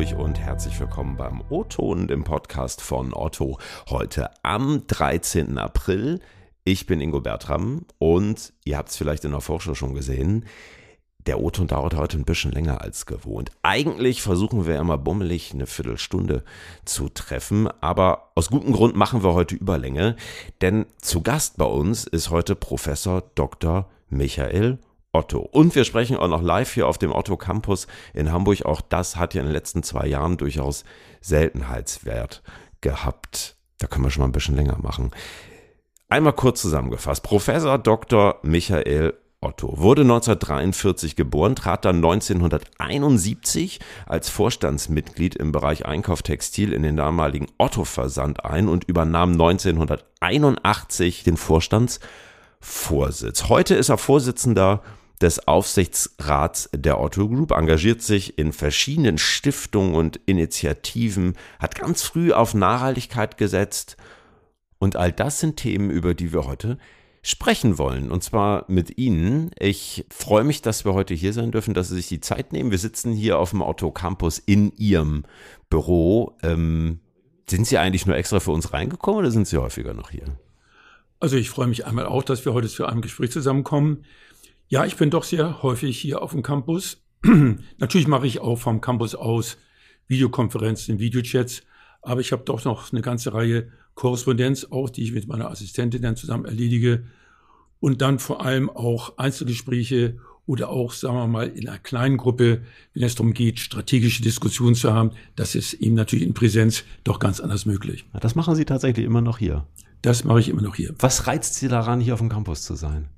Hamburg und herzlich willkommen beim O-Ton, dem Podcast von Otto. Heute am 13. April. Ich bin Ingo Bertram und ihr habt es vielleicht in der Vorschau schon gesehen. Der O-Ton dauert heute ein bisschen länger als gewohnt. Eigentlich versuchen wir immer bummelig eine Viertelstunde zu treffen, aber aus gutem Grund machen wir heute Überlänge, denn zu Gast bei uns ist heute Professor Dr. Michael Otto. Und wir sprechen auch noch live hier auf dem Otto Campus in Hamburg. Auch das hat ja in den letzten zwei Jahren durchaus Seltenheitswert gehabt. Da können wir schon mal ein bisschen länger machen. Einmal kurz zusammengefasst. Professor Dr. Michael Otto wurde 1943 geboren, trat dann 1971 als Vorstandsmitglied im Bereich Einkauf Textil in den damaligen Otto Versand ein und übernahm 1981 den Vorstandsvorsitz. Heute ist er Vorsitzender des Aufsichtsrats der Otto Group, engagiert sich in verschiedenen Stiftungen und Initiativen, hat ganz früh auf Nachhaltigkeit gesetzt. Und all das sind Themen, über die wir heute sprechen wollen. Und zwar mit Ihnen. Ich freue mich, dass wir heute hier sein dürfen, dass Sie sich die Zeit nehmen. Wir sitzen hier auf dem Otto Campus in Ihrem Büro. Ähm, sind Sie eigentlich nur extra für uns reingekommen oder sind Sie häufiger noch hier? Also ich freue mich einmal auch, dass wir heute zu einem Gespräch zusammenkommen. Ja, ich bin doch sehr häufig hier auf dem Campus. Natürlich mache ich auch vom Campus aus Videokonferenzen, Videochats, aber ich habe doch noch eine ganze Reihe Korrespondenz auch, die ich mit meiner Assistentin dann zusammen erledige und dann vor allem auch Einzelgespräche oder auch, sagen wir mal, in einer kleinen Gruppe, wenn es darum geht, strategische Diskussionen zu haben, das ist eben natürlich in Präsenz doch ganz anders möglich. Das machen Sie tatsächlich immer noch hier. Das mache ich immer noch hier. Was reizt Sie daran, hier auf dem Campus zu sein?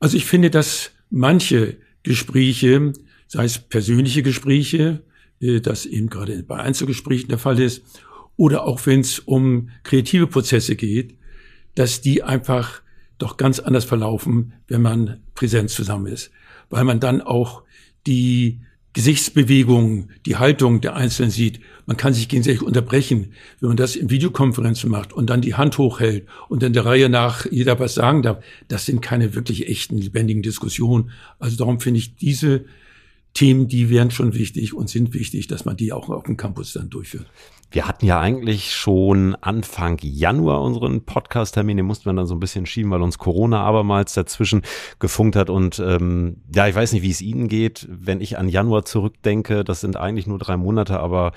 Also ich finde, dass manche Gespräche, sei es persönliche Gespräche, äh, das eben gerade bei Einzelgesprächen der Fall ist, oder auch wenn es um kreative Prozesse geht, dass die einfach doch ganz anders verlaufen, wenn man präsent zusammen ist, weil man dann auch die Gesichtsbewegungen, die Haltung der Einzelnen sieht. Man kann sich gegenseitig unterbrechen, wenn man das in Videokonferenzen macht und dann die Hand hochhält und in der Reihe nach jeder was sagen darf. Das sind keine wirklich echten, lebendigen Diskussionen. Also darum finde ich diese Themen, die wären schon wichtig und sind wichtig, dass man die auch auf dem Campus dann durchführt. Wir hatten ja eigentlich schon Anfang Januar unseren Podcast-Termin, den mussten wir dann so ein bisschen schieben, weil uns Corona abermals dazwischen gefunkt hat. Und ähm, ja, ich weiß nicht, wie es Ihnen geht, wenn ich an Januar zurückdenke. Das sind eigentlich nur drei Monate, aber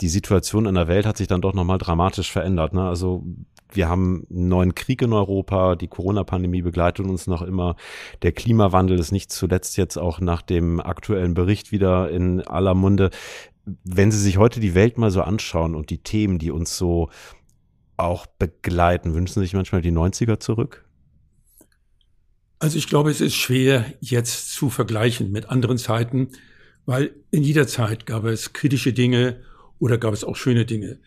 die Situation in der Welt hat sich dann doch nochmal dramatisch verändert. Ne? Also wir haben einen neuen Krieg in Europa, die Corona-Pandemie begleitet uns noch immer, der Klimawandel ist nicht zuletzt jetzt auch nach dem aktuellen Bericht wieder in aller Munde wenn Sie sich heute die Welt mal so anschauen und die Themen, die uns so auch begleiten, wünschen Sie sich manchmal die 90er zurück? Also ich glaube, es ist schwer jetzt zu vergleichen mit anderen Zeiten, weil in jeder Zeit gab es kritische Dinge oder gab es auch schöne Dinge.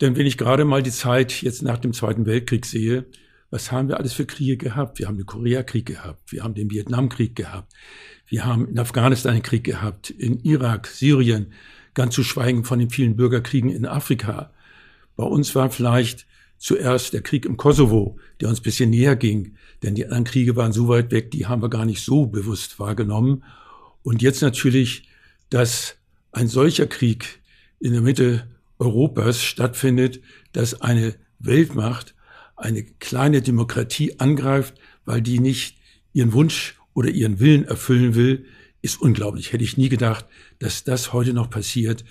Denn wenn ich gerade mal die Zeit jetzt nach dem Zweiten Weltkrieg sehe, was haben wir alles für Kriege gehabt? Wir haben den Koreakrieg gehabt, wir haben den Vietnamkrieg gehabt, wir haben in Afghanistan einen Krieg gehabt, in Irak, Syrien, ganz zu schweigen von den vielen Bürgerkriegen in Afrika. Bei uns war vielleicht zuerst der Krieg im Kosovo, der uns bisschen näher ging, denn die anderen Kriege waren so weit weg, die haben wir gar nicht so bewusst wahrgenommen. Und jetzt natürlich, dass ein solcher Krieg in der Mitte Europas stattfindet, dass eine Weltmacht eine kleine Demokratie angreift, weil die nicht ihren Wunsch oder ihren Willen erfüllen will, ist unglaublich. Hätte ich nie gedacht, dass das heute noch passiert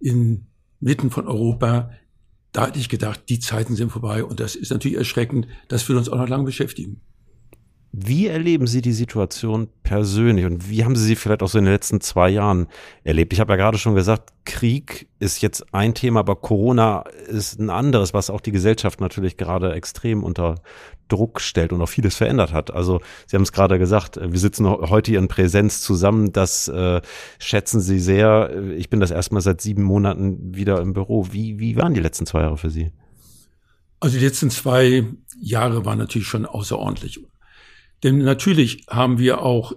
inmitten von Europa. Da hätte ich gedacht, die Zeiten sind vorbei und das ist natürlich erschreckend. Das wird uns auch noch lange beschäftigen. Wie erleben Sie die Situation persönlich und wie haben Sie sie vielleicht auch so in den letzten zwei Jahren erlebt? Ich habe ja gerade schon gesagt, Krieg ist jetzt ein Thema, aber Corona ist ein anderes, was auch die Gesellschaft natürlich gerade extrem unter Druck stellt und auch vieles verändert hat. Also Sie haben es gerade gesagt, wir sitzen heute in Präsenz zusammen. Das äh, schätzen Sie sehr. Ich bin das erstmal seit sieben Monaten wieder im Büro. Wie, wie waren die letzten zwei Jahre für Sie? Also die letzten zwei Jahre waren natürlich schon außerordentlich denn natürlich haben wir auch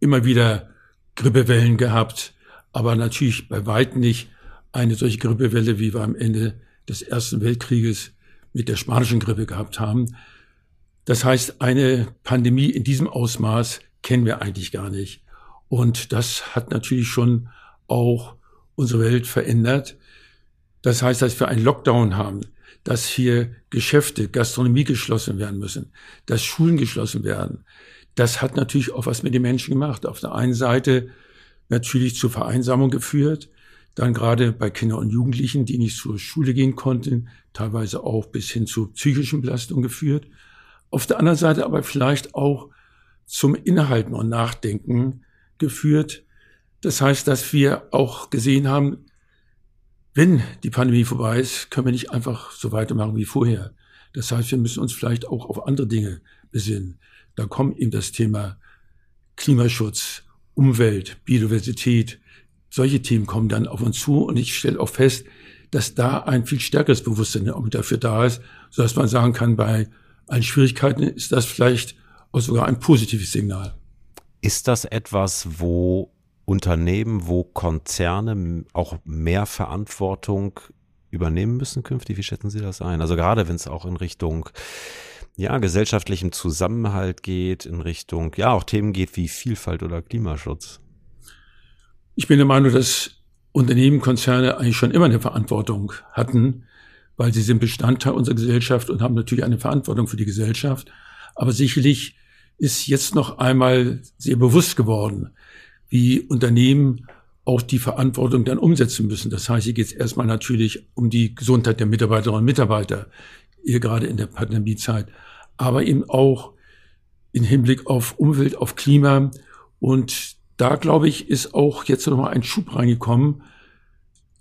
immer wieder Grippewellen gehabt, aber natürlich bei weitem nicht eine solche Grippewelle, wie wir am Ende des Ersten Weltkrieges mit der spanischen Grippe gehabt haben. Das heißt, eine Pandemie in diesem Ausmaß kennen wir eigentlich gar nicht. Und das hat natürlich schon auch unsere Welt verändert. Das heißt, dass wir einen Lockdown haben, dass hier Geschäfte, Gastronomie geschlossen werden müssen, dass Schulen geschlossen werden. Das hat natürlich auch was mit den Menschen gemacht. Auf der einen Seite natürlich zur Vereinsamung geführt, dann gerade bei Kindern und Jugendlichen, die nicht zur Schule gehen konnten, teilweise auch bis hin zu psychischen Belastungen geführt. Auf der anderen Seite aber vielleicht auch zum Inhalten und Nachdenken geführt. Das heißt, dass wir auch gesehen haben, wenn die Pandemie vorbei ist, können wir nicht einfach so weitermachen wie vorher. Das heißt, wir müssen uns vielleicht auch auf andere Dinge besinnen. Da kommt eben das Thema Klimaschutz, Umwelt, Biodiversität, solche Themen kommen dann auf uns zu und ich stelle auch fest, dass da ein viel stärkeres Bewusstsein dafür da ist, sodass man sagen kann, bei allen Schwierigkeiten ist das vielleicht auch sogar ein positives Signal. Ist das etwas, wo Unternehmen, wo Konzerne auch mehr Verantwortung übernehmen müssen künftig? Wie schätzen Sie das ein? Also gerade wenn es auch in Richtung ja, gesellschaftlichem Zusammenhalt geht, in Richtung, ja, auch Themen geht wie Vielfalt oder Klimaschutz. Ich bin der Meinung, dass Unternehmen, Konzerne eigentlich schon immer eine Verantwortung hatten, weil sie sind Bestandteil unserer Gesellschaft und haben natürlich eine Verantwortung für die Gesellschaft. Aber sicherlich ist jetzt noch einmal sehr bewusst geworden, wie Unternehmen auch die Verantwortung dann umsetzen müssen. Das heißt, hier geht es erstmal natürlich um die Gesundheit der Mitarbeiterinnen und Mitarbeiter, hier gerade in der Pandemiezeit, aber eben auch in Hinblick auf Umwelt, auf Klima und da glaube ich, ist auch jetzt nochmal ein Schub reingekommen.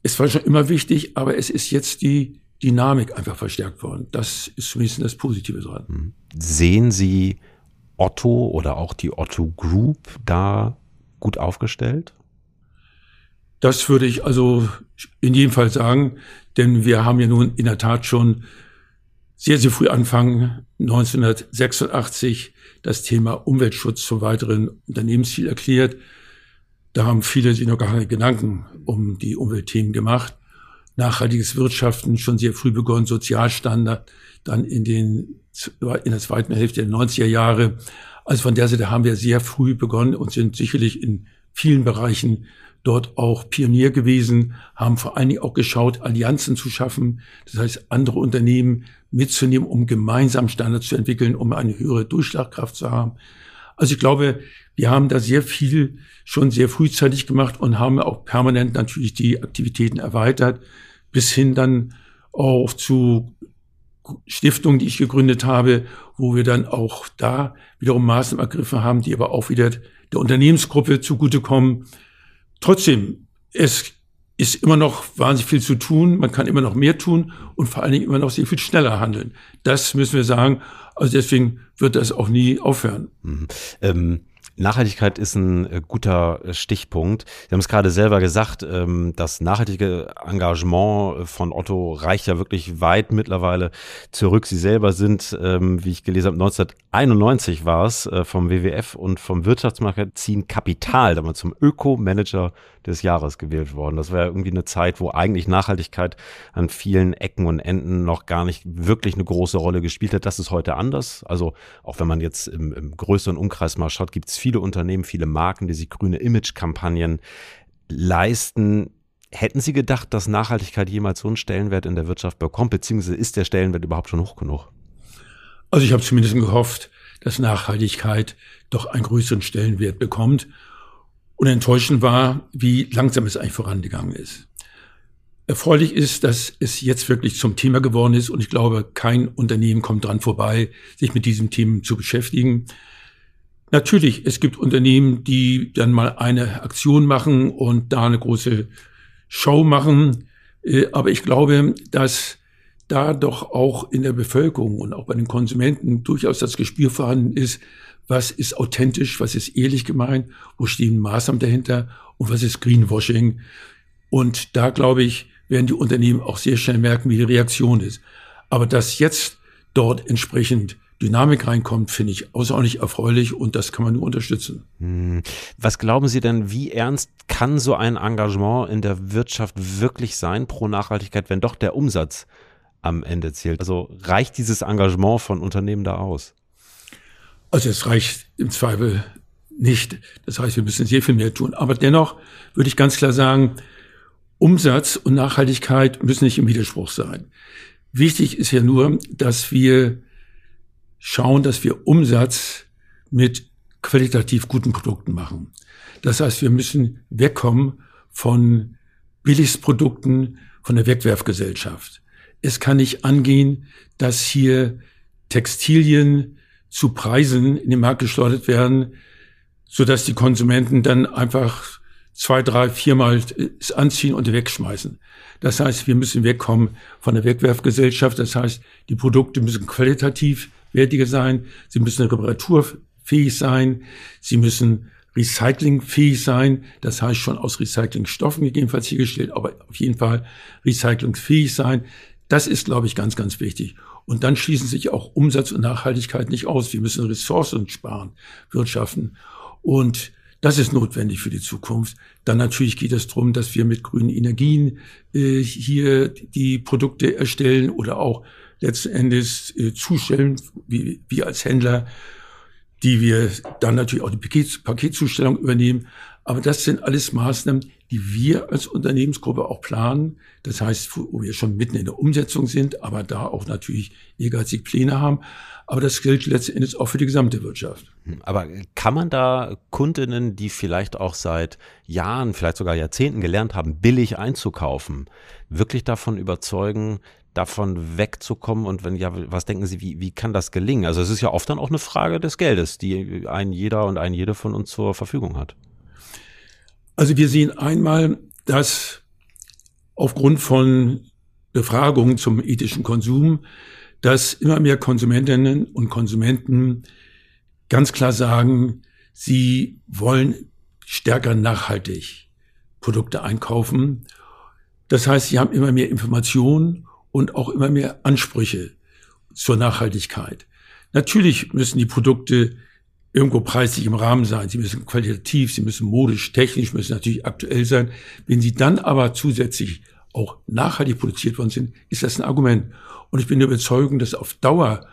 Es war schon immer wichtig, aber es ist jetzt die Dynamik einfach verstärkt worden. Das ist zumindest das Positive dran. Mhm. Sehen Sie Otto oder auch die Otto Group da gut aufgestellt? Das würde ich also in jedem Fall sagen, denn wir haben ja nun in der Tat schon sehr, sehr früh anfangen, 1986 das Thema Umweltschutz zum weiteren Unternehmensziel erklärt. Da haben viele sich noch gar keine Gedanken um die Umweltthemen gemacht. Nachhaltiges Wirtschaften schon sehr früh begonnen, Sozialstandard, dann in den, in der zweiten Hälfte der 90er Jahre. Also von der Seite haben wir sehr früh begonnen und sind sicherlich in vielen Bereichen dort auch Pionier gewesen, haben vor allen Dingen auch geschaut, Allianzen zu schaffen. Das heißt, andere Unternehmen mitzunehmen, um gemeinsam Standards zu entwickeln, um eine höhere Durchschlagkraft zu haben. Also ich glaube, wir haben da sehr viel schon sehr frühzeitig gemacht und haben auch permanent natürlich die Aktivitäten erweitert, bis hin dann auch zu Stiftungen, die ich gegründet habe, wo wir dann auch da wiederum Maßnahmen ergriffen haben, die aber auch wieder der Unternehmensgruppe zugutekommen. Trotzdem, es ist immer noch wahnsinnig viel zu tun. Man kann immer noch mehr tun und vor allen Dingen immer noch sehr viel schneller handeln. Das müssen wir sagen. Also deswegen wird das auch nie aufhören. Mhm. Ähm Nachhaltigkeit ist ein äh, guter äh, Stichpunkt. Sie haben es gerade selber gesagt, ähm, das nachhaltige Engagement äh, von Otto reicht ja wirklich weit mittlerweile zurück. Sie selber sind, ähm, wie ich gelesen habe, 1991 war es, vom WWF und vom Wirtschaftsmagazin Kapital, damals zum Öko-Manager des Jahres gewählt worden. Das war irgendwie eine Zeit, wo eigentlich Nachhaltigkeit an vielen Ecken und Enden noch gar nicht wirklich eine große Rolle gespielt hat. Das ist heute anders. Also auch wenn man jetzt im, im größeren Umkreis mal schaut, gibt es viele Unternehmen, viele Marken, die sich grüne Image-Kampagnen leisten. Hätten Sie gedacht, dass Nachhaltigkeit jemals so einen Stellenwert in der Wirtschaft bekommt, beziehungsweise ist der Stellenwert überhaupt schon hoch genug? Also ich habe zumindest gehofft, dass Nachhaltigkeit doch einen größeren Stellenwert bekommt. Und enttäuschend war, wie langsam es eigentlich vorangegangen ist. Erfreulich ist, dass es jetzt wirklich zum Thema geworden ist und ich glaube, kein Unternehmen kommt dran vorbei, sich mit diesem Thema zu beschäftigen. Natürlich, es gibt Unternehmen, die dann mal eine Aktion machen und da eine große Show machen. Äh, aber ich glaube, dass da doch auch in der Bevölkerung und auch bei den Konsumenten durchaus das Gespür vorhanden ist, was ist authentisch, was ist ehrlich gemeint, wo stehen Maßnahmen dahinter und was ist Greenwashing. Und da, glaube ich, werden die Unternehmen auch sehr schnell merken, wie die Reaktion ist. Aber dass jetzt dort entsprechend Dynamik reinkommt, finde ich außerordentlich erfreulich und das kann man nur unterstützen. Hm. Was glauben Sie denn, wie ernst kann so ein Engagement in der Wirtschaft wirklich sein pro Nachhaltigkeit, wenn doch der Umsatz am Ende zählt? Also reicht dieses Engagement von Unternehmen da aus? Also es reicht im Zweifel nicht. Das heißt, wir müssen sehr viel mehr tun. Aber dennoch würde ich ganz klar sagen, Umsatz und Nachhaltigkeit müssen nicht im Widerspruch sein. Wichtig ist ja nur, dass wir schauen, dass wir Umsatz mit qualitativ guten Produkten machen. Das heißt, wir müssen wegkommen von Billigsprodukten, von der Wegwerfgesellschaft. Es kann nicht angehen, dass hier Textilien zu Preisen in den Markt geschleudert werden, so dass die Konsumenten dann einfach zwei, drei, viermal es anziehen und wegschmeißen. Das heißt, wir müssen wegkommen von der Wegwerfgesellschaft. Das heißt, die Produkte müssen qualitativ wertiger sein. Sie müssen reparaturfähig sein. Sie müssen recyclingfähig sein. Das heißt schon aus Recyclingstoffen gegebenenfalls hergestellt, aber auf jeden Fall recyclingfähig sein. Das ist, glaube ich, ganz, ganz wichtig. Und dann schließen sich auch Umsatz und Nachhaltigkeit nicht aus. Wir müssen Ressourcen sparen, wirtschaften. Und das ist notwendig für die Zukunft. Dann natürlich geht es darum, dass wir mit grünen Energien äh, hier die Produkte erstellen oder auch letzten Endes äh, zustellen, wie wir als Händler, die wir dann natürlich auch die Paket, Paketzustellung übernehmen. Aber das sind alles Maßnahmen, die wir als Unternehmensgruppe auch planen. Das heißt, wo wir schon mitten in der Umsetzung sind, aber da auch natürlich ehrgeizig Pläne haben. Aber das gilt letzten Endes auch für die gesamte Wirtschaft. Hm, aber kann man da Kundinnen, die vielleicht auch seit Jahren, vielleicht sogar Jahrzehnten gelernt haben, billig einzukaufen, wirklich davon überzeugen, davon wegzukommen? Und wenn ja, was denken Sie, wie, wie kann das gelingen? Also es ist ja oft dann auch eine Frage des Geldes, die ein jeder und ein jede von uns zur Verfügung hat. Also wir sehen einmal, dass aufgrund von Befragungen zum ethischen Konsum, dass immer mehr Konsumentinnen und Konsumenten ganz klar sagen, sie wollen stärker nachhaltig Produkte einkaufen. Das heißt, sie haben immer mehr Informationen und auch immer mehr Ansprüche zur Nachhaltigkeit. Natürlich müssen die Produkte irgendwo preislich im Rahmen sein. Sie müssen qualitativ, sie müssen modisch, technisch, müssen natürlich aktuell sein. Wenn sie dann aber zusätzlich auch nachhaltig produziert worden sind, ist das ein Argument. Und ich bin der Überzeugung, dass auf Dauer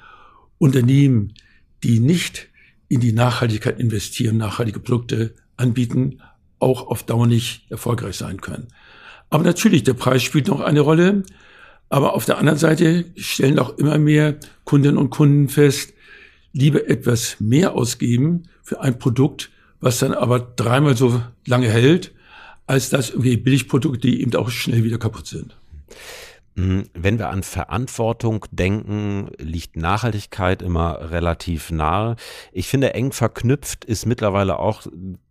Unternehmen, die nicht in die Nachhaltigkeit investieren, nachhaltige Produkte anbieten, auch auf Dauer nicht erfolgreich sein können. Aber natürlich, der Preis spielt noch eine Rolle. Aber auf der anderen Seite stellen auch immer mehr Kundinnen und Kunden fest, lieber etwas mehr ausgeben für ein Produkt, was dann aber dreimal so lange hält, als das irgendwie Billigprodukte, die eben auch schnell wieder kaputt sind. Mhm. Wenn wir an Verantwortung denken, liegt Nachhaltigkeit immer relativ nahe. Ich finde, eng verknüpft ist mittlerweile auch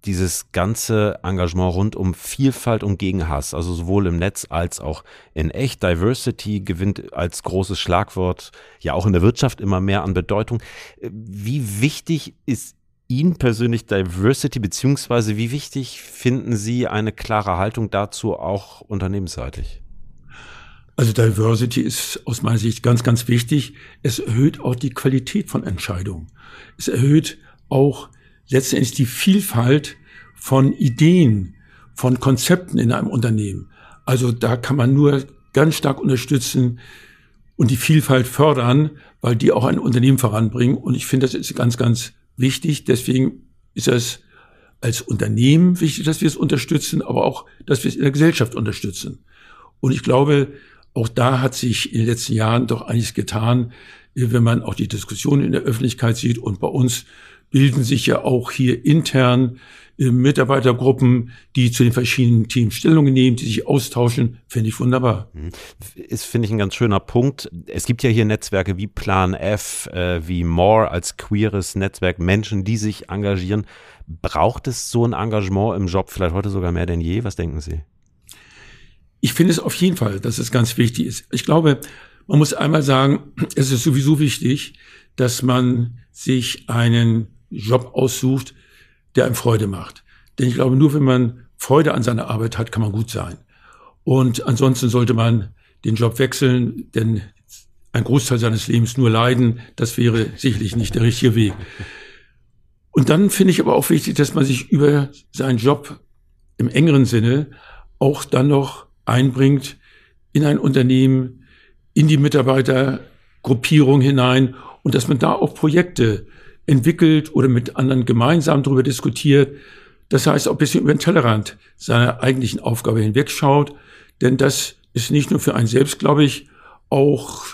dieses ganze Engagement rund um Vielfalt und Gegenhass, also sowohl im Netz als auch in echt. Diversity gewinnt als großes Schlagwort ja auch in der Wirtschaft immer mehr an Bedeutung. Wie wichtig ist Ihnen persönlich Diversity, beziehungsweise wie wichtig finden Sie eine klare Haltung dazu auch unternehmensseitig? Also Diversity ist aus meiner Sicht ganz, ganz wichtig. Es erhöht auch die Qualität von Entscheidungen. Es erhöht auch letztendlich die Vielfalt von Ideen, von Konzepten in einem Unternehmen. Also da kann man nur ganz stark unterstützen und die Vielfalt fördern, weil die auch ein Unternehmen voranbringen. Und ich finde, das ist ganz, ganz wichtig. Deswegen ist es als Unternehmen wichtig, dass wir es unterstützen, aber auch, dass wir es in der Gesellschaft unterstützen. Und ich glaube, auch da hat sich in den letzten Jahren doch einiges getan, wenn man auch die Diskussion in der Öffentlichkeit sieht. Und bei uns bilden sich ja auch hier intern äh, Mitarbeitergruppen, die zu den verschiedenen Teams Stellungen nehmen, die sich austauschen, finde ich wunderbar. Mhm. Ist, finde ich, ein ganz schöner Punkt. Es gibt ja hier Netzwerke wie Plan F, äh, wie More als queeres Netzwerk, Menschen, die sich engagieren. Braucht es so ein Engagement im Job vielleicht heute sogar mehr denn je? Was denken Sie? Ich finde es auf jeden Fall, dass es ganz wichtig ist. Ich glaube, man muss einmal sagen, es ist sowieso wichtig, dass man sich einen Job aussucht, der einem Freude macht. Denn ich glaube, nur wenn man Freude an seiner Arbeit hat, kann man gut sein. Und ansonsten sollte man den Job wechseln, denn ein Großteil seines Lebens nur leiden, das wäre sicherlich nicht der richtige Weg. Und dann finde ich aber auch wichtig, dass man sich über seinen Job im engeren Sinne auch dann noch einbringt in ein Unternehmen, in die Mitarbeitergruppierung hinein und dass man da auch Projekte entwickelt oder mit anderen gemeinsam darüber diskutiert. Das heißt, auch ein bisschen über den Tellerrand seiner eigentlichen Aufgabe hinwegschaut. Denn das ist nicht nur für einen selbst, glaube ich, auch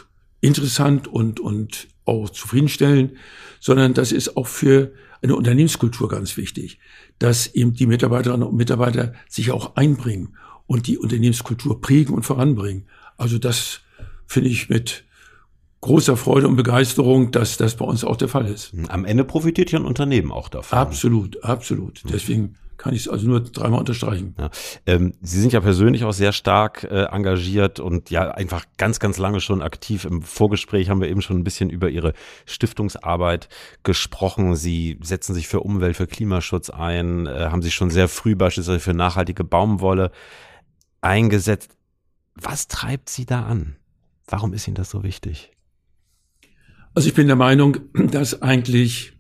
interessant und, und auch zufriedenstellend, sondern das ist auch für eine Unternehmenskultur ganz wichtig, dass eben die Mitarbeiterinnen und Mitarbeiter sich auch einbringen und die Unternehmenskultur prägen und voranbringen. Also das finde ich mit großer Freude und Begeisterung, dass das bei uns auch der Fall ist. Am Ende profitiert ja ein Unternehmen auch davon. Absolut, absolut. Deswegen kann ich es also nur dreimal unterstreichen. Ja. Ähm, Sie sind ja persönlich auch sehr stark äh, engagiert und ja einfach ganz, ganz lange schon aktiv. Im Vorgespräch haben wir eben schon ein bisschen über Ihre Stiftungsarbeit gesprochen. Sie setzen sich für Umwelt, für Klimaschutz ein, äh, haben sich schon sehr früh beispielsweise für nachhaltige Baumwolle eingesetzt. Was treibt Sie da an? Warum ist Ihnen das so wichtig? Also ich bin der Meinung, dass eigentlich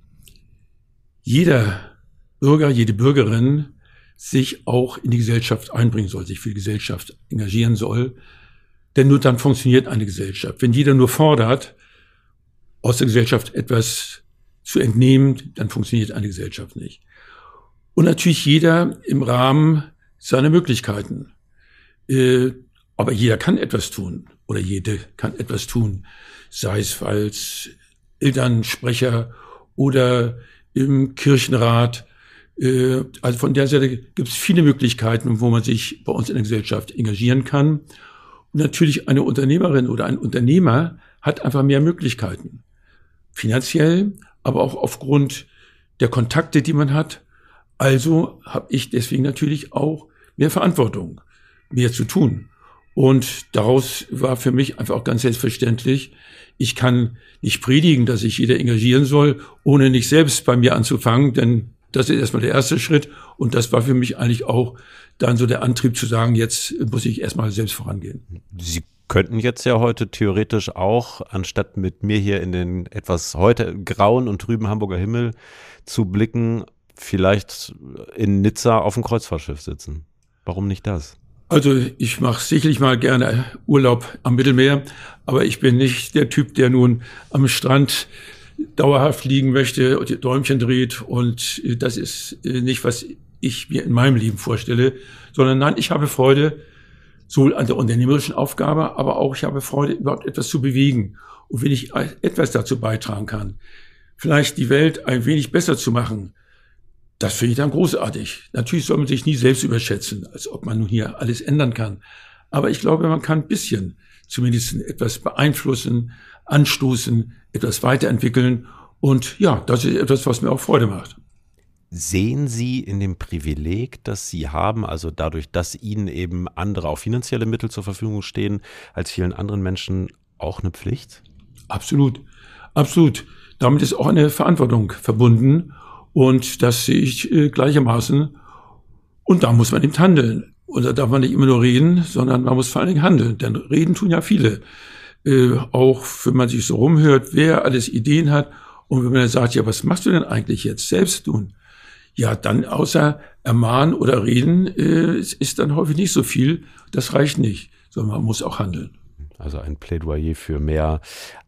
jeder Bürger, jede Bürgerin sich auch in die Gesellschaft einbringen soll, sich für die Gesellschaft engagieren soll. Denn nur dann funktioniert eine Gesellschaft. Wenn jeder nur fordert, aus der Gesellschaft etwas zu entnehmen, dann funktioniert eine Gesellschaft nicht. Und natürlich jeder im Rahmen seiner Möglichkeiten. Äh, aber jeder kann etwas tun oder jede kann etwas tun, sei es als Elternsprecher oder im Kirchenrat äh, also von der Seite gibt es viele Möglichkeiten, wo man sich bei uns in der Gesellschaft engagieren kann. Und natürlich eine Unternehmerin oder ein Unternehmer hat einfach mehr Möglichkeiten. Finanziell, aber auch aufgrund der Kontakte, die man hat. Also habe ich deswegen natürlich auch mehr Verantwortung, mehr zu tun. Und daraus war für mich einfach auch ganz selbstverständlich, ich kann nicht predigen, dass sich jeder engagieren soll, ohne nicht selbst bei mir anzufangen, denn das ist erstmal der erste Schritt. Und das war für mich eigentlich auch dann so der Antrieb zu sagen, jetzt muss ich erstmal selbst vorangehen. Sie könnten jetzt ja heute theoretisch auch, anstatt mit mir hier in den etwas heute grauen und trüben Hamburger Himmel zu blicken, vielleicht in Nizza auf dem Kreuzfahrtschiff sitzen. Warum nicht das? Also ich mache sicherlich mal gerne Urlaub am Mittelmeer, aber ich bin nicht der Typ, der nun am Strand dauerhaft liegen möchte Däumchen dreht. Und äh, das ist äh, nicht, was ich mir in meinem Leben vorstelle, sondern nein, ich habe Freude sowohl an der unternehmerischen Aufgabe, aber auch ich habe Freude, überhaupt etwas zu bewegen. Und wenn ich etwas dazu beitragen kann, vielleicht die Welt ein wenig besser zu machen, das finde ich dann großartig. Natürlich soll man sich nie selbst überschätzen, als ob man nun hier alles ändern kann. Aber ich glaube, man kann ein bisschen zumindest etwas beeinflussen, anstoßen, etwas weiterentwickeln. Und ja, das ist etwas, was mir auch Freude macht. Sehen Sie in dem Privileg, das Sie haben, also dadurch, dass Ihnen eben andere auch finanzielle Mittel zur Verfügung stehen, als vielen anderen Menschen auch eine Pflicht? Absolut, absolut. Damit ist auch eine Verantwortung verbunden und das sehe ich äh, gleichermaßen. Und da muss man eben handeln. Und da darf man nicht immer nur reden, sondern man muss vor allen Dingen handeln. Denn reden tun ja viele äh, auch wenn man sich so rumhört, wer alles Ideen hat und wenn man dann sagt, ja, was machst du denn eigentlich jetzt selbst tun? Ja, dann außer ermahnen oder reden äh, ist dann häufig nicht so viel. Das reicht nicht, sondern man muss auch handeln. Also ein Plädoyer für mehr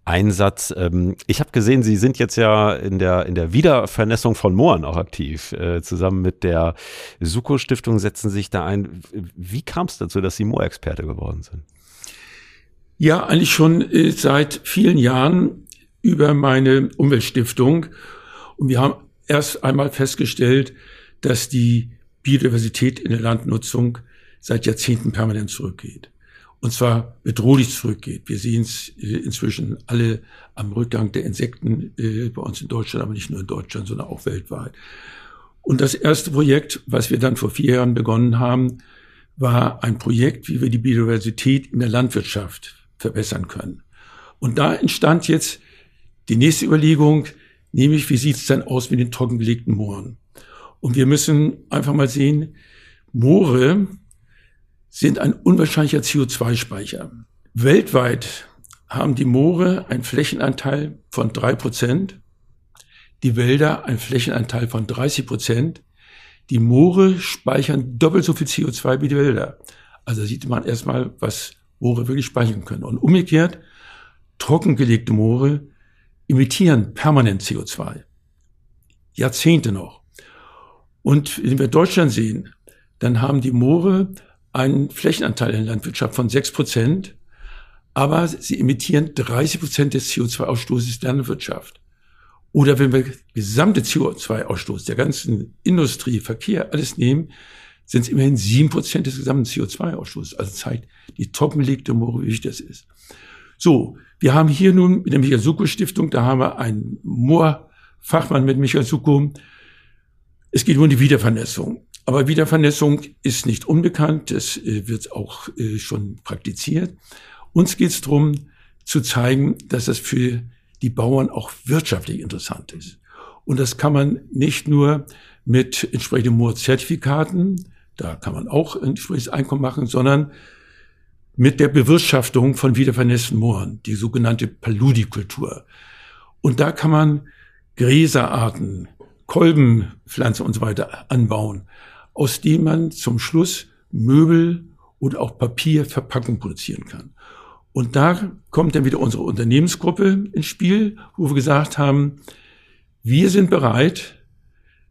Einsatz. Ähm, ich habe gesehen, Sie sind jetzt ja in der, in der Wiedervernässung von Mooren auch aktiv. Äh, zusammen mit der Suko-Stiftung setzen sich da ein. Wie kam es dazu, dass Sie Moorexperte geworden sind? Ja, eigentlich schon äh, seit vielen Jahren über meine Umweltstiftung. Und wir haben erst einmal festgestellt, dass die Biodiversität in der Landnutzung seit Jahrzehnten permanent zurückgeht. Und zwar bedrohlich zurückgeht. Wir sehen es äh, inzwischen alle am Rückgang der Insekten äh, bei uns in Deutschland, aber nicht nur in Deutschland, sondern auch weltweit. Und das erste Projekt, was wir dann vor vier Jahren begonnen haben, war ein Projekt, wie wir die Biodiversität in der Landwirtschaft verbessern können. Und da entstand jetzt die nächste Überlegung, nämlich wie sieht es denn aus mit den trockengelegten Mooren? Und wir müssen einfach mal sehen, Moore sind ein unwahrscheinlicher CO2-Speicher. Weltweit haben die Moore einen Flächenanteil von drei Prozent, die Wälder einen Flächenanteil von 30 Prozent. Die Moore speichern doppelt so viel CO2 wie die Wälder. Also sieht man erstmal, was Moore wirklich speichern können. Und umgekehrt, trockengelegte Moore emittieren permanent CO2. Jahrzehnte noch. Und wenn wir Deutschland sehen, dann haben die Moore einen Flächenanteil in der Landwirtschaft von sechs Prozent, aber sie emittieren 30 Prozent des CO2-Ausstoßes der Landwirtschaft. Oder wenn wir gesamte CO2-Ausstoß der ganzen Industrie, Verkehr, alles nehmen, sind es immerhin sieben Prozent des gesamten CO2-Ausstoßes. Also zeigt die trockengelegte Moore, wie wichtig das ist. So, wir haben hier nun mit der Michael Suko Stiftung, da haben wir einen Moorfachmann mit Michael Suko. Es geht um die Wiedervernässung. Aber Wiedervernässung ist nicht unbekannt, das äh, wird auch äh, schon praktiziert. Uns geht es darum, zu zeigen, dass das für die Bauern auch wirtschaftlich interessant ist. Und das kann man nicht nur mit entsprechenden Moorzertifikaten, da kann man auch ein entsprechendes Einkommen machen, sondern mit der Bewirtschaftung von wiedervernässten Mooren, die sogenannte Paludikultur. Und da kann man Gräserarten, Kolbenpflanzen und so weiter anbauen, aus denen man zum Schluss Möbel und auch Papierverpackung produzieren kann. Und da kommt dann wieder unsere Unternehmensgruppe ins Spiel, wo wir gesagt haben, wir sind bereit,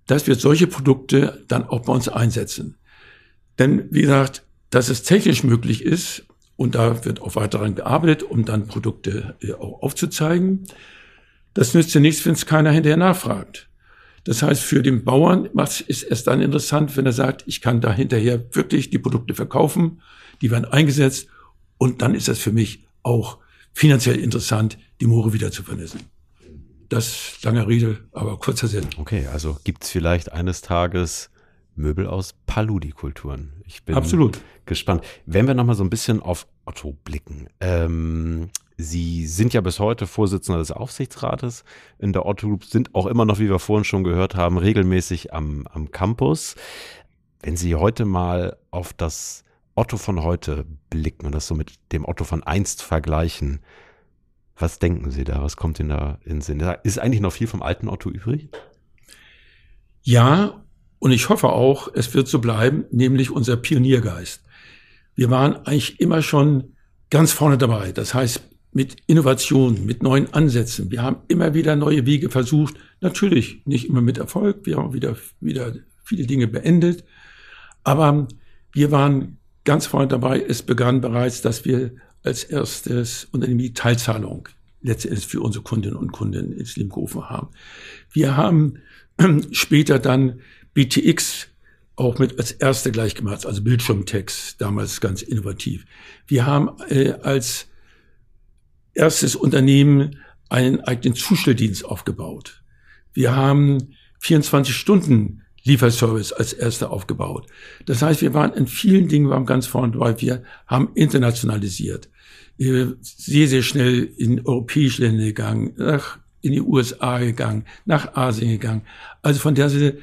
dass wir solche Produkte dann auch bei uns einsetzen. Denn wie gesagt, dass es technisch möglich ist, und da wird auch weiter daran gearbeitet, um dann Produkte äh, auch aufzuzeigen, das nützt ja nichts, wenn es keiner hinterher nachfragt. Das heißt, für den Bauern ist es dann interessant, wenn er sagt, ich kann da hinterher wirklich die Produkte verkaufen, die werden eingesetzt und dann ist das für mich auch finanziell interessant, die Moore wieder zu vernässen. Das lange Rede, aber kurzer Sinn. Okay, also gibt es vielleicht eines Tages Möbel aus Paludikulturen. Ich bin Absolut. gespannt. Wenn wir nochmal so ein bisschen auf Otto blicken. Ähm, Sie sind ja bis heute Vorsitzender des Aufsichtsrates in der Otto Group, sind auch immer noch, wie wir vorhin schon gehört haben, regelmäßig am, am Campus. Wenn Sie heute mal auf das Otto von heute blicken und das so mit dem Otto von einst vergleichen, was denken Sie da? Was kommt Ihnen da in den Sinn? Ist eigentlich noch viel vom alten Otto übrig? Ja, und ich hoffe auch, es wird so bleiben, nämlich unser Pioniergeist. Wir waren eigentlich immer schon ganz vorne dabei. Das heißt, mit Innovationen, mit neuen Ansätzen. Wir haben immer wieder neue Wege versucht. Natürlich nicht immer mit Erfolg. Wir haben wieder, wieder viele Dinge beendet. Aber wir waren ganz vorne dabei. Es begann bereits, dass wir als erstes Unternehmen die Teilzahlung letztendlich für unsere Kundinnen und Kunden ins Leben gerufen haben. Wir haben später dann BTX auch mit als erste gleich gemacht, also Bildschirmtext, damals ganz innovativ. Wir haben äh, als erstes Unternehmen einen eigenen Zustelldienst aufgebaut. Wir haben 24 Stunden Lieferservice als erster aufgebaut. Das heißt, wir waren in vielen Dingen, wir waren ganz vorne dabei. Wir haben internationalisiert. Wir sehr, sehr schnell in europäische Länder gegangen, nach, in die USA gegangen, nach Asien gegangen. Also von der Seite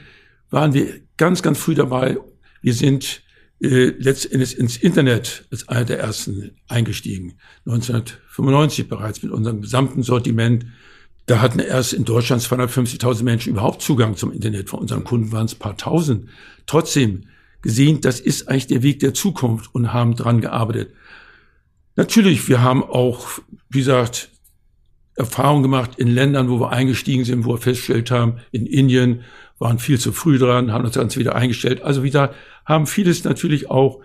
waren wir ganz, ganz früh dabei. Wir sind äh, letztendlich ins Internet als einer der ersten eingestiegen. 1995 bereits mit unserem gesamten Sortiment da hatten erst in Deutschland 250.000 Menschen überhaupt Zugang zum Internet. Von unseren Kunden waren es ein paar tausend. Trotzdem gesehen, das ist eigentlich der Weg der Zukunft und haben dran gearbeitet. Natürlich, wir haben auch, wie gesagt, Erfahrungen gemacht in Ländern, wo wir eingestiegen sind, wo wir festgestellt haben, in Indien waren viel zu früh dran, haben uns dann wieder eingestellt. Also wieder haben vieles natürlich auch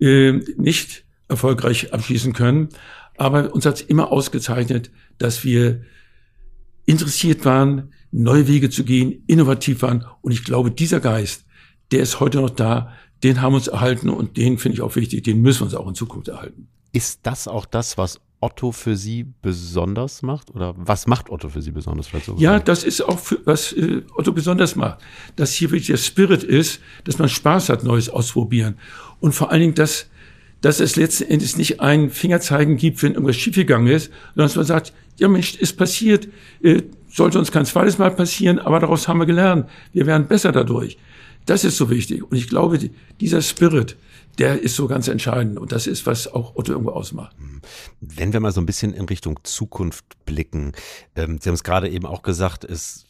äh, nicht erfolgreich abschließen können. Aber uns hat es immer ausgezeichnet, dass wir interessiert waren, neue Wege zu gehen, innovativ waren. Und ich glaube, dieser Geist, der ist heute noch da, den haben wir uns erhalten und den finde ich auch wichtig, den müssen wir uns auch in Zukunft erhalten. Ist das auch das, was Otto für Sie besonders macht? Oder was macht Otto für Sie besonders? So ja, das ist auch, für, was äh, Otto besonders macht. Dass hier wirklich der Spirit ist, dass man Spaß hat, Neues ausprobieren. Und vor allen Dingen, dass, dass es letzten Endes nicht ein Fingerzeigen gibt, wenn irgendwas schiefgegangen ist, sondern dass man sagt, ja Mensch, ist passiert, äh, sollte uns kein zweites Mal passieren, aber daraus haben wir gelernt. Wir werden besser dadurch. Das ist so wichtig. Und ich glaube, dieser Spirit, der ist so ganz entscheidend. Und das ist, was auch Otto irgendwo ausmacht. Wenn wir mal so ein bisschen in Richtung Zukunft blicken, ähm, Sie haben es gerade eben auch gesagt, es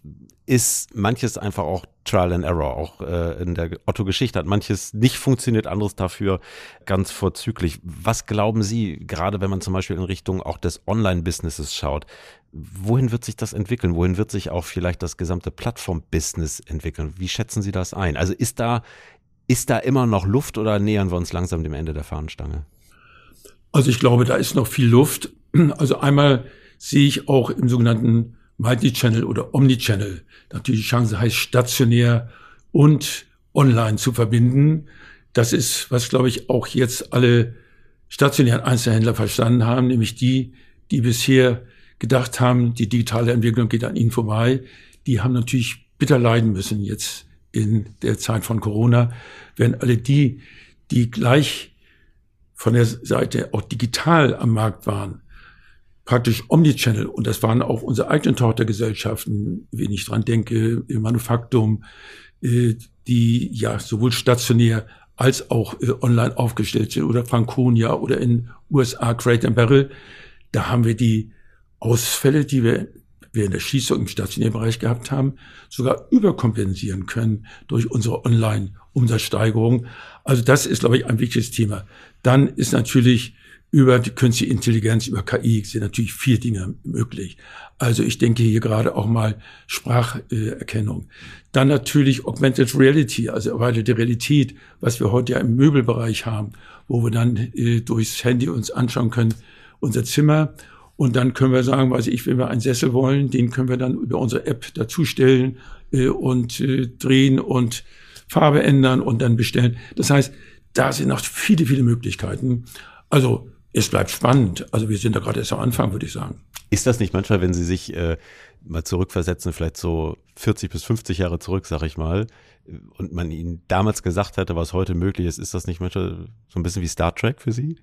ist manches einfach auch Trial and Error. Auch äh, in der Otto-Geschichte hat manches nicht funktioniert, anderes dafür ganz vorzüglich. Was glauben Sie, gerade wenn man zum Beispiel in Richtung auch des Online-Businesses schaut, wohin wird sich das entwickeln? Wohin wird sich auch vielleicht das gesamte Plattform-Business entwickeln? Wie schätzen Sie das ein? Also ist da Ist da immer noch Luft oder nähern wir uns langsam dem Ende der Fahnenstange? Also ich glaube, da ist noch viel Luft. Also einmal sehe ich auch im sogenannten Multi-Channel oder Omni-Channel natürlich die Chance heißt, stationär und online zu verbinden. Das ist, was glaube ich auch jetzt alle stationären Einzelhändler verstanden haben, nämlich die, die bisher gedacht haben, die digitale Entwicklung geht an ihnen vorbei. Die haben natürlich bitter leiden müssen jetzt in der Zeit von Corona, während alle die, die gleich von der Seite auch digital am Markt waren, praktisch Omnichannel, und das waren auch unsere eigenen Tochtergesellschaften, wenn ich dran denke, Manufaktum, äh, die ja sowohl stationär als auch äh, online aufgestellt sind, oder Franconia oder in USA Crate and Barrel, da haben wir die Ausfälle, die wir während der Schließung im stationären Bereich gehabt haben, sogar überkompensieren können durch unsere Online-Umsatzsteigerung. Also das ist, glaube ich, ein wichtiges Thema. Dann ist natürlich über die künstliche Intelligenz, über KI sind natürlich vier Dinge möglich. Also ich denke hier gerade auch mal Spracherkennung. Dann natürlich Augmented Reality, also erweiterte Realität, was wir heute ja im Möbelbereich haben, wo wir dann äh, durchs Handy uns anschauen können, unser Zimmer und dann können wir sagen, weiß ich, wenn wir einen Sessel wollen, den können wir dann über unsere App dazustellen äh, und äh, drehen und Farbe ändern und dann bestellen. Das heißt, da sind noch viele, viele Möglichkeiten. Also es bleibt spannend. Also wir sind da gerade erst am Anfang, würde ich sagen. Ist das nicht manchmal, wenn Sie sich äh, mal zurückversetzen, vielleicht so 40 bis 50 Jahre zurück, sag ich mal, und man Ihnen damals gesagt hätte, was heute möglich ist, ist das nicht manchmal so ein bisschen wie Star Trek für Sie?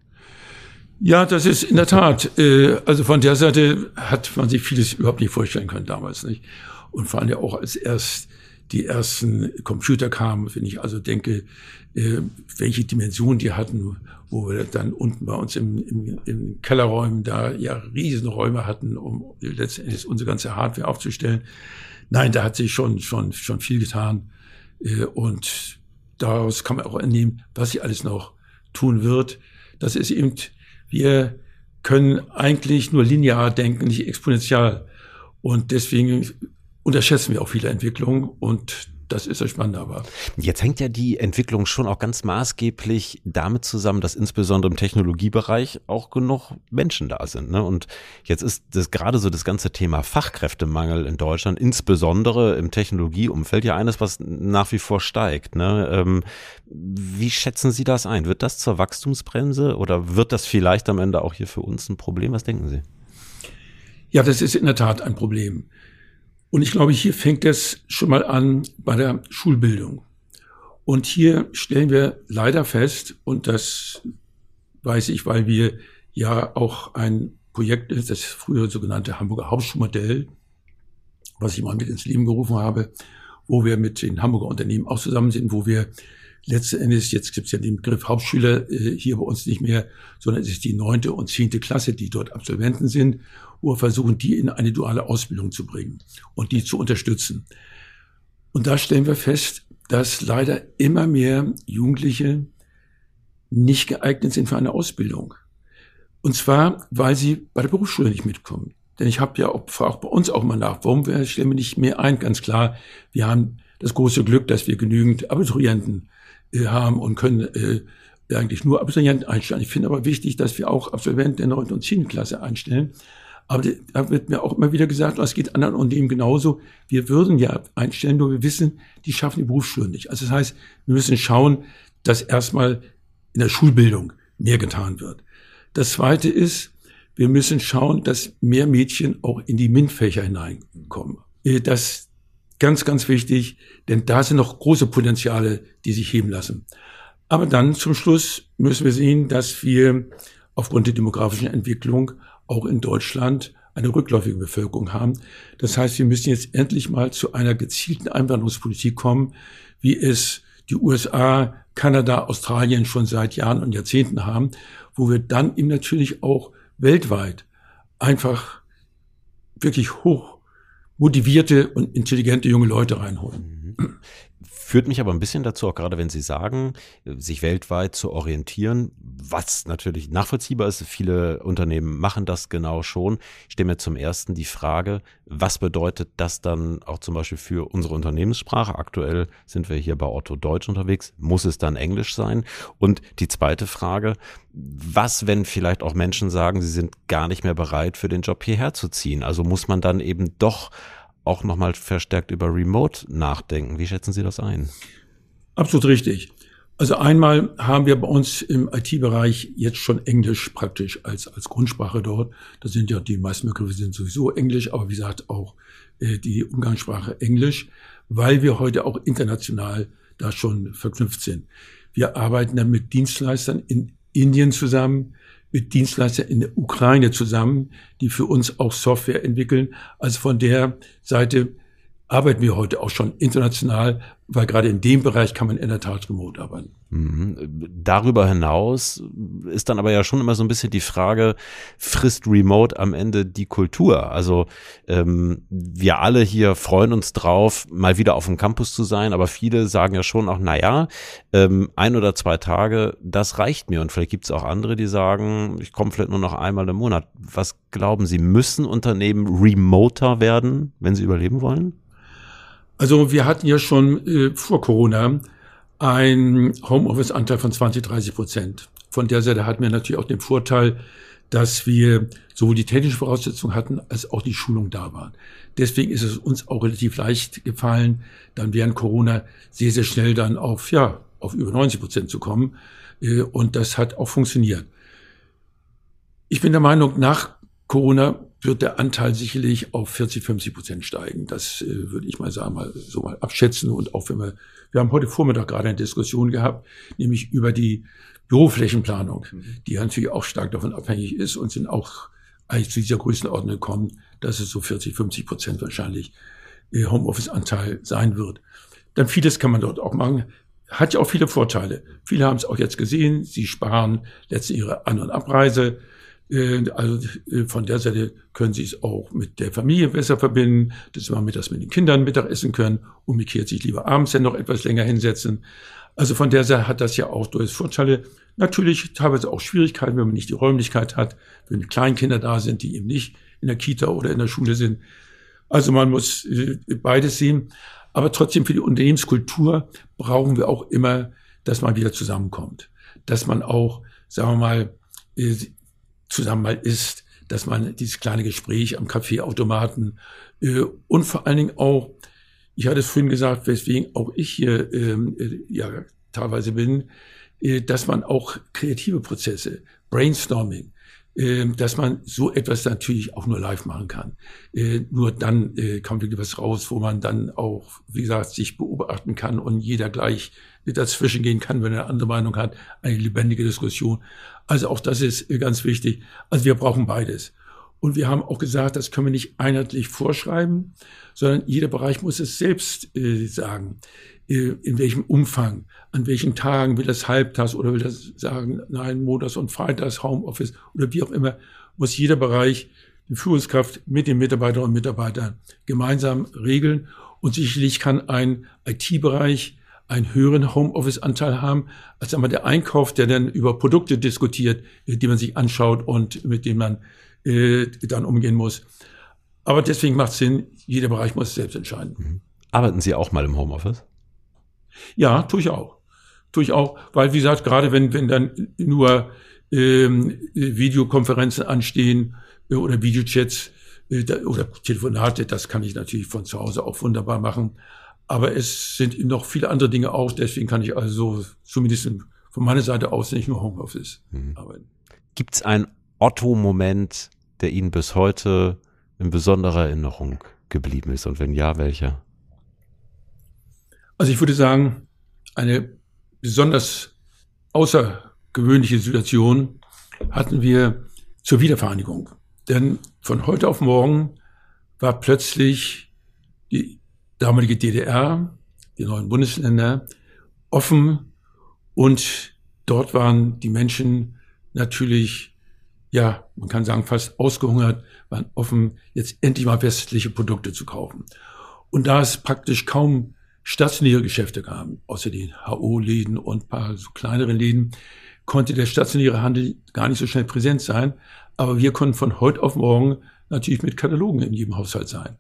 Ja, das ist in der Tat. Äh, also von der Seite hat man sich vieles überhaupt nicht vorstellen können damals, nicht? Und vor allem ja auch als erst die ersten Computer kamen, wenn ich also denke, äh, welche Dimensionen die hatten, wo wir dann unten bei uns im, im, im Kellerräumen da ja Riesenräume hatten, um letztendlich unsere ganze Hardware aufzustellen. Nein, da hat sich schon, schon, schon viel getan. Äh, und daraus kann man auch entnehmen, was sie alles noch tun wird. Das ist eben wir können eigentlich nur linear denken, nicht exponentiell. Und deswegen unterschätzen wir auch viele Entwicklungen und das ist das Spannende aber. Jetzt hängt ja die Entwicklung schon auch ganz maßgeblich damit zusammen, dass insbesondere im Technologiebereich auch genug Menschen da sind. Ne? Und jetzt ist das gerade so das ganze Thema Fachkräftemangel in Deutschland, insbesondere im Technologieumfeld, ja eines, was nach wie vor steigt. Ne? Ähm, wie schätzen Sie das ein? Wird das zur Wachstumsbremse oder wird das vielleicht am Ende auch hier für uns ein Problem? Was denken Sie? Ja, das ist in der Tat ein Problem. Und ich glaube, hier fängt es schon mal an bei der Schulbildung. Und hier stellen wir leider fest, und das weiß ich, weil wir ja auch ein Projekt das frühere sogenannte Hamburger Hauptschulmodell, was ich mal mit ins Leben gerufen habe, wo wir mit den Hamburger Unternehmen auch zusammen sind, wo wir letzten Endes, jetzt gibt es ja den Begriff Hauptschüler äh, hier bei uns nicht mehr, sondern es ist die neunte und zehnte Klasse, die dort Absolventen sind wir versuchen, die in eine duale Ausbildung zu bringen und die zu unterstützen. Und da stellen wir fest, dass leider immer mehr Jugendliche nicht geeignet sind für eine Ausbildung. Und zwar, weil sie bei der Berufsschule nicht mitkommen. Denn ich habe ja auch, auch bei uns auch mal nach, warum wir, stellen wir nicht mehr ein? Ganz klar, wir haben das große Glück, dass wir genügend Abiturienten äh, haben und können äh, eigentlich nur Abiturienten einstellen. Ich finde aber wichtig, dass wir auch Absolventen der 9. und 10. Klasse einstellen. Aber da wird mir auch immer wieder gesagt, es geht anderen Unternehmen genauso. Wir würden ja einstellen, nur wir wissen, die schaffen die Berufsschule nicht. Also das heißt, wir müssen schauen, dass erstmal in der Schulbildung mehr getan wird. Das zweite ist, wir müssen schauen, dass mehr Mädchen auch in die MINT-Fächer hineinkommen. Äh, das ist ganz, ganz wichtig, denn da sind noch große Potenziale, die sich heben lassen. Aber dann zum Schluss müssen wir sehen, dass wir aufgrund der demografischen Entwicklung auch in Deutschland eine rückläufige Bevölkerung haben. Das heißt, wir müssen jetzt endlich mal zu einer gezielten Einwanderungspolitik kommen, wie es die USA, Kanada, Australien schon seit Jahren und Jahrzehnten haben, wo wir dann eben natürlich auch weltweit einfach wirklich hoch motivierte und intelligente junge Leute reinholen. Führt mich aber ein bisschen dazu, auch gerade wenn Sie sagen, sich weltweit zu orientieren, was natürlich nachvollziehbar ist. Viele Unternehmen machen das genau schon. Ich stelle mir zum ersten die Frage, was bedeutet das dann auch zum Beispiel für unsere Unternehmenssprache? Aktuell sind wir hier bei Otto Deutsch unterwegs. Muss es dann Englisch sein? Und die zweite Frage, was, wenn vielleicht auch Menschen sagen, sie sind gar nicht mehr bereit, für den Job hierher zu ziehen? Also muss man dann eben doch auch nochmal verstärkt über Remote nachdenken. Wie schätzen Sie das ein? Absolut richtig. Also einmal haben wir bei uns im IT-Bereich jetzt schon Englisch praktisch als, als Grundsprache dort. Das sind ja die meisten Begriffe sind sowieso Englisch, aber wie gesagt auch äh, die Umgangssprache Englisch, weil wir heute auch international da schon verknüpft sind. Wir arbeiten dann mit Dienstleistern in Indien zusammen, mit Dienstleistern in der Ukraine zusammen, die für uns auch Software entwickeln. Also von der Seite arbeiten wir heute auch schon international, weil gerade in dem Bereich kann man in der Tat remote arbeiten. Mhm. Darüber hinaus ist dann aber ja schon immer so ein bisschen die Frage, frisst Remote am Ende die Kultur? Also ähm, wir alle hier freuen uns drauf, mal wieder auf dem Campus zu sein, aber viele sagen ja schon auch, naja, ähm, ein oder zwei Tage, das reicht mir. Und vielleicht gibt es auch andere, die sagen, ich komme vielleicht nur noch einmal im Monat. Was glauben Sie, müssen Unternehmen remoter werden, wenn sie überleben wollen? Also wir hatten ja schon äh, vor Corona einen Homeoffice-Anteil von 20, 30 Prozent. Von der Seite hatten wir natürlich auch den Vorteil, dass wir sowohl die technische Voraussetzungen hatten, als auch die Schulung da waren. Deswegen ist es uns auch relativ leicht gefallen, dann während Corona sehr, sehr schnell dann auf, ja, auf über 90 Prozent zu kommen. Äh, und das hat auch funktioniert. Ich bin der Meinung, nach Corona wird der Anteil sicherlich auf 40, 50 Prozent steigen. Das äh, würde ich mal sagen, mal so mal abschätzen. Und auch wenn wir, wir haben heute Vormittag gerade eine Diskussion gehabt, nämlich über die Büroflächenplanung, mhm. die natürlich auch stark davon abhängig ist und sind auch eigentlich zu dieser Größenordnung gekommen, dass es so 40, 50 Prozent wahrscheinlich äh, Homeoffice-Anteil sein wird. Dann vieles kann man dort auch machen. Hat ja auch viele Vorteile. Viele haben es auch jetzt gesehen. Sie sparen letztlich ihre An- und Abreise. Äh, also äh, von der Seite können Sie es auch mit der Familie besser verbinden, dass wir mit das mit den Kindern Mittag essen können, umgekehrt sich lieber abends dann noch etwas länger hinsetzen. Also von der Seite hat das ja auch durchaus Vorteile. Natürlich teilweise auch Schwierigkeiten, wenn man nicht die Räumlichkeit hat, wenn Kleinkinder da sind, die eben nicht in der Kita oder in der Schule sind. Also man muss äh, beides sehen. Aber trotzdem für die Unternehmenskultur brauchen wir auch immer, dass man wieder zusammenkommt. Dass man auch, sagen wir mal, zusammen mal isst, dass man dieses kleine Gespräch am Kaffeeautomaten äh, und vor allen Dingen auch, ich hatte es vorhin gesagt, weswegen auch ich hier ähm, äh, ja teilweise bin, äh, dass man auch kreative Prozesse, Brainstorming, dass man so etwas natürlich auch nur live machen kann. Äh, nur dann äh, kommt wirklich was raus, wo man dann auch, wie gesagt, sich beobachten kann und jeder gleich dazwischen gehen kann, wenn er eine andere Meinung hat, eine lebendige Diskussion. Also auch das ist äh, ganz wichtig. Also wir brauchen beides. Und wir haben auch gesagt, das können wir nicht einheitlich vorschreiben, sondern jeder Bereich muss es selbst äh, sagen, in welchem Umfang, an welchen Tagen will das halbtags oder will das sagen, nein, Montags und Freitags Homeoffice oder wie auch immer, muss jeder Bereich die Führungskraft mit den Mitarbeiterinnen und Mitarbeitern gemeinsam regeln. Und sicherlich kann ein IT-Bereich einen höheren Homeoffice-Anteil haben, als einmal der Einkauf, der dann über Produkte diskutiert, äh, die man sich anschaut und mit denen man äh, dann umgehen muss. Aber deswegen macht es Sinn, jeder Bereich muss selbst entscheiden. Mhm. Arbeiten Sie auch mal im Homeoffice? Ja, tue ich auch. Tue ich auch, weil wie gesagt, gerade wenn, wenn dann nur ähm, Videokonferenzen anstehen äh, oder Videochats äh, oder Telefonate, das kann ich natürlich von zu Hause auch wunderbar machen. Aber es sind noch viele andere Dinge auch. Deswegen kann ich also zumindest von meiner Seite aus nicht nur Homeoffice mhm. arbeiten. Gibt es einen Otto-Moment, der Ihnen bis heute in besonderer Erinnerung geblieben ist? Und wenn ja, welcher? Also ich würde sagen, eine besonders außergewöhnliche Situation hatten wir zur Wiedervereinigung. Denn von heute auf morgen war plötzlich die damalige DDR, die neuen Bundesländer, offen und dort waren die Menschen natürlich, ja, man kann sagen, fast ausgehungert, waren offen, jetzt endlich mal westliche Produkte zu kaufen. Und da es praktisch kaum stationäre Geschäfte kamen, außer den HO-Läden und paar so kleinere Läden, konnte der stationäre Handel gar nicht so schnell präsent sein. Aber wir konnten von heute auf morgen natürlich mit Katalogen in jedem Haushalt sein.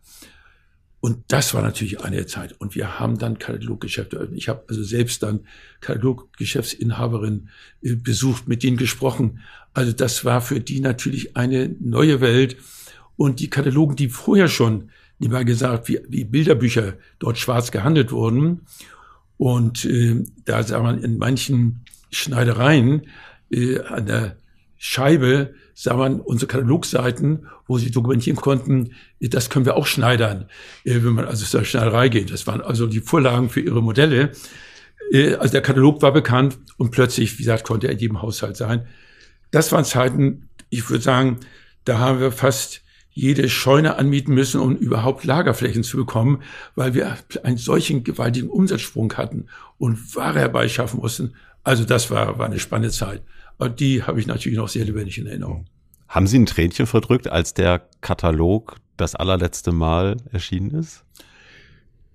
Und das war natürlich eine Zeit. Und wir haben dann Kataloggeschäfte eröffnet. Ich habe also selbst dann Kataloggeschäftsinhaberin äh, besucht, mit denen gesprochen. Also das war für die natürlich eine neue Welt. Und die Katalogen, die vorher schon, mal gesagt, wie, wie Bilderbücher dort schwarz gehandelt wurden. Und äh, da sah man in manchen Schneidereien äh, an der Scheibe sah man unsere Katalogseiten, wo sie dokumentieren konnten, das können wir auch schneidern, äh, wenn man also zur Schneiderei geht. Das waren also die Vorlagen für ihre Modelle. Äh, also der Katalog war bekannt und plötzlich, wie gesagt, konnte er in jedem Haushalt sein. Das waren Zeiten, ich würde sagen, da haben wir fast jede Scheune anmieten müssen, um überhaupt Lagerflächen zu bekommen, weil wir einen solchen gewaltigen Umsatzsprung hatten und Ware herbeischaffen mussten. Also das war, war eine spannende Zeit. Und die habe ich natürlich noch sehr lebendig in Erinnerung. Haben Sie ein Tränchen verdrückt, als der Katalog das allerletzte Mal erschienen ist?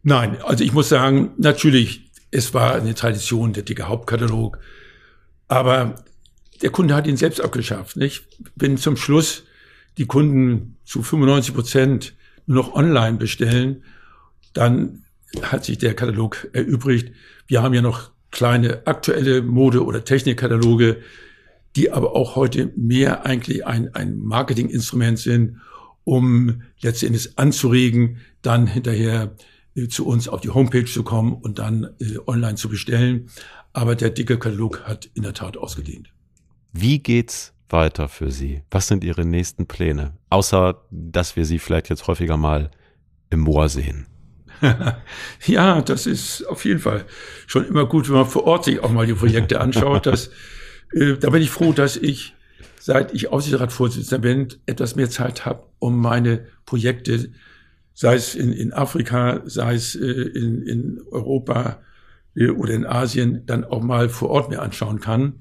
Nein, also ich muss sagen, natürlich, es war eine Tradition, der dicke Hauptkatalog. Aber der Kunde hat ihn selbst abgeschafft, nicht? Wenn zum Schluss die Kunden zu 95 Prozent nur noch online bestellen, dann hat sich der Katalog erübrigt. Wir haben ja noch kleine aktuelle Mode- oder Technikkataloge, die aber auch heute mehr eigentlich ein, ein Marketinginstrument sind, um letztendlich anzuregen, dann hinterher äh, zu uns auf die Homepage zu kommen und dann äh, online zu bestellen. Aber der dicke Katalog hat in der Tat ausgedehnt. Wie geht's weiter für Sie? Was sind Ihre nächsten Pläne? Außer, dass wir Sie vielleicht jetzt häufiger mal im Moor sehen. ja, das ist auf jeden Fall schon immer gut, wenn man vor Ort sich auch mal die Projekte anschaut. Das äh, da bin ich froh, dass ich, seit ich Aufsichtsratsvorsitzender bin, etwas mehr Zeit habe, um meine Projekte, sei es in, in Afrika, sei es äh, in, in Europa äh, oder in Asien, dann auch mal vor Ort mir anschauen kann.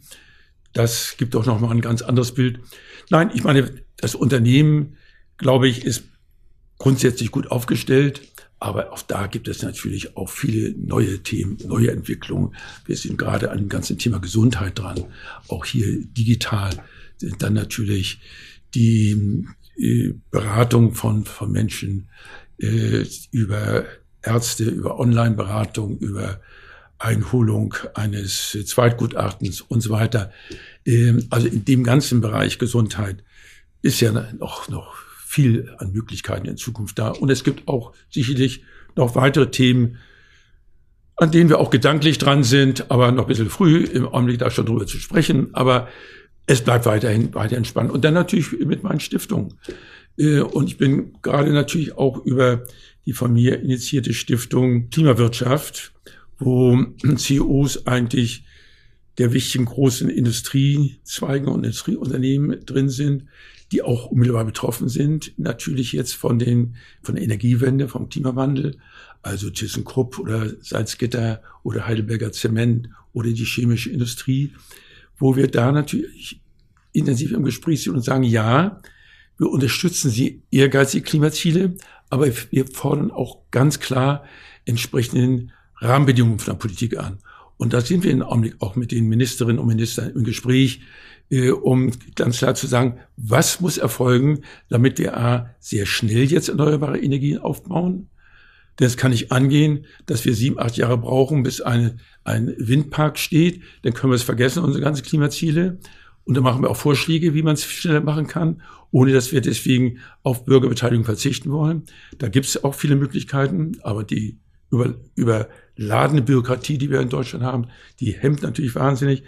Das gibt doch noch mal ein ganz anderes Bild. Nein, ich meine, das Unternehmen, glaube ich, ist grundsätzlich gut aufgestellt. Aber auch da gibt es natürlich auch viele neue Themen, neue Entwicklungen. Wir sind gerade an dem ganzen Thema Gesundheit dran. Auch hier digital sind dann natürlich die äh, Beratung von, von Menschen äh, über Ärzte, über Online-Beratung, über Einholung eines Zweitgutachtens und so weiter. Ähm, also in dem ganzen Bereich Gesundheit ist ja noch, noch viel an Möglichkeiten in Zukunft da. Und es gibt auch sicherlich noch weitere Themen, an denen wir auch gedanklich dran sind, aber noch ein bisschen früh im Augenblick da schon drüber zu sprechen. Aber es bleibt weiterhin weiter entspannt. Und dann natürlich mit meinen Stiftungen. Äh, und ich bin gerade natürlich auch über die von mir initiierte Stiftung Klimawirtschaft, wo CEOs eigentlich der wichtigen großen Industriezweige und Industrieunternehmen drin sind, die auch unmittelbar betroffen sind, natürlich jetzt von den, von der Energiewende, vom Klimawandel, also ThyssenKrupp oder Salzgitter oder Heidelberger Zement oder die chemische Industrie, wo wir da natürlich intensiv im Gespräch sind und sagen, ja, wir unterstützen sie ehrgeizige Klimaziele, aber wir fordern auch ganz klar entsprechenden Rahmenbedingungen von der Politik an. Und da sind wir im Augenblick auch mit den Ministerinnen und Ministern im Gespräch, äh, um ganz klar zu sagen, was muss erfolgen, damit wir A, sehr schnell jetzt erneuerbare Energien aufbauen. Denn es kann nicht angehen, dass wir sieben, acht Jahre brauchen, bis eine, ein Windpark steht. Dann können wir es vergessen, unsere ganzen Klimaziele. Und dann machen wir auch Vorschläge, wie man es schneller machen kann, ohne dass wir deswegen auf Bürgerbeteiligung verzichten wollen. Da gibt es auch viele Möglichkeiten, aber die über, überladene Bürokratie, die wir in Deutschland haben, die hemmt natürlich wahnsinnig.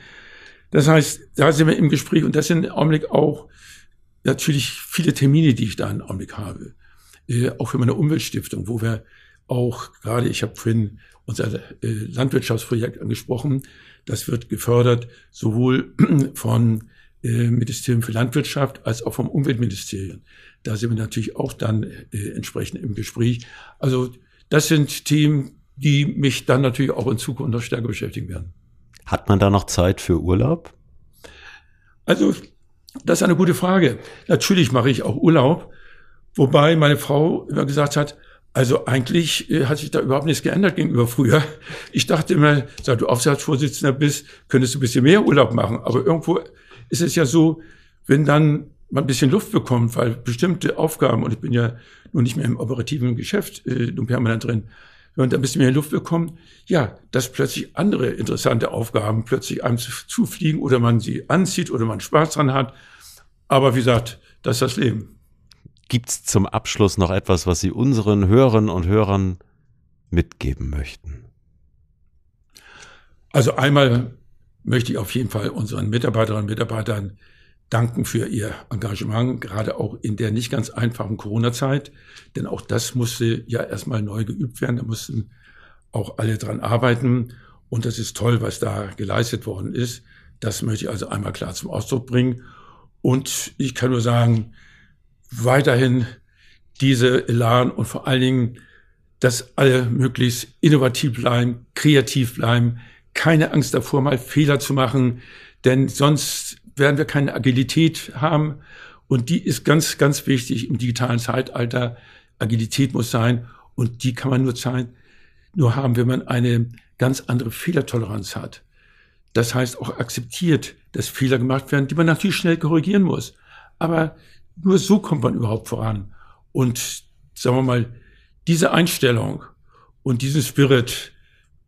Das heißt, da sind wir im Gespräch und das sind im Augenblick auch natürlich viele Termine, die ich da im Augenblick habe. Äh, auch für meine Umweltstiftung, wo wir auch gerade, ich habe vorhin unser äh, Landwirtschaftsprojekt angesprochen, das wird gefördert sowohl von äh, Ministerium für Landwirtschaft als auch vom Umweltministerium. Da sind wir natürlich auch dann äh, entsprechend im Gespräch. Also das sind Themen, die mich dann natürlich auch in Zukunft noch stärker beschäftigen werden. Hat man da noch Zeit für Urlaub? Also, das ist eine gute Frage. Natürlich mache ich auch Urlaub, wobei meine Frau immer gesagt hat, Also eigentlich äh, hat sich da überhaupt nichts geändert gegenüber früher. Ich dachte immer, seit du Aufsichtsvorsitzender bist, könntest du ein bisschen mehr Urlaub machen. Aber irgendwo ist es ja so, wenn dann man ein bisschen Luft bekommt, weil bestimmte Aufgaben, und ich bin ja nun nicht mehr im operativen Geschäft äh, nun permanent drin, wenn man da ein bisschen mehr Luft bekommt, ja, dass plötzlich andere interessante Aufgaben plötzlich einem zufliegen oder man sie anzieht oder man Spaß dran hat. Aber wie gesagt, das ist das Leben. Gibt es zum Abschluss noch etwas, was Sie unseren Hörerinnen und Hörern mitgeben möchten? Also einmal möchte ich auf jeden Fall unseren Mitarbeiterinnen und Mitarbeitern danken für ihr Engagement, gerade auch in der nicht ganz einfachen Corona-Zeit. Denn auch das musste ja erstmal neu geübt werden. Da mussten auch alle dran arbeiten. Und das ist toll, was da geleistet worden ist. Das möchte ich also einmal klar zum Ausdruck bringen. Und ich kann nur sagen, weiterhin diese Elan und vor allen Dingen, dass alle möglichst innovativ bleiben, kreativ bleiben, keine Angst davor, mal Fehler zu machen, denn sonst werden wir keine Agilität haben. Und die ist ganz, ganz wichtig im digitalen Zeitalter. Agilität muss sein und die kann man nur sein, nur haben, wenn man eine ganz andere Fehlertoleranz hat. Das heißt auch akzeptiert, dass Fehler gemacht werden, die man natürlich schnell korrigieren muss. Aber nur so kommt man überhaupt voran. Und sagen wir mal, diese Einstellung und diesen Spirit,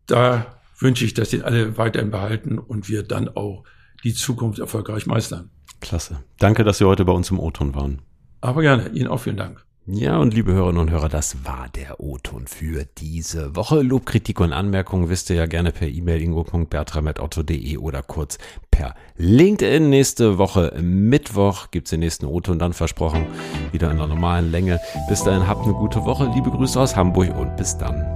da wünsche ich, dass den alle weiterhin behalten und wir dann auch die Zukunft erfolgreich meistern. Klasse. Danke, dass Sie heute bei uns im O-Ton waren. Aber gerne. Ihnen auch vielen Dank. Ja, und liebe Hörerinnen und Hörer, das war der O-Ton für diese Woche. Lob, Kritik und Anmerkungen wisst ihr ja gerne per E-Mail ingo.bertram.otto.de oder kurz per LinkedIn. Nächste Woche Mittwoch gibt's den nächsten O-Ton dann versprochen. Wieder in der normalen Länge. Bis dahin habt eine gute Woche. Liebe Grüße aus Hamburg und bis dann.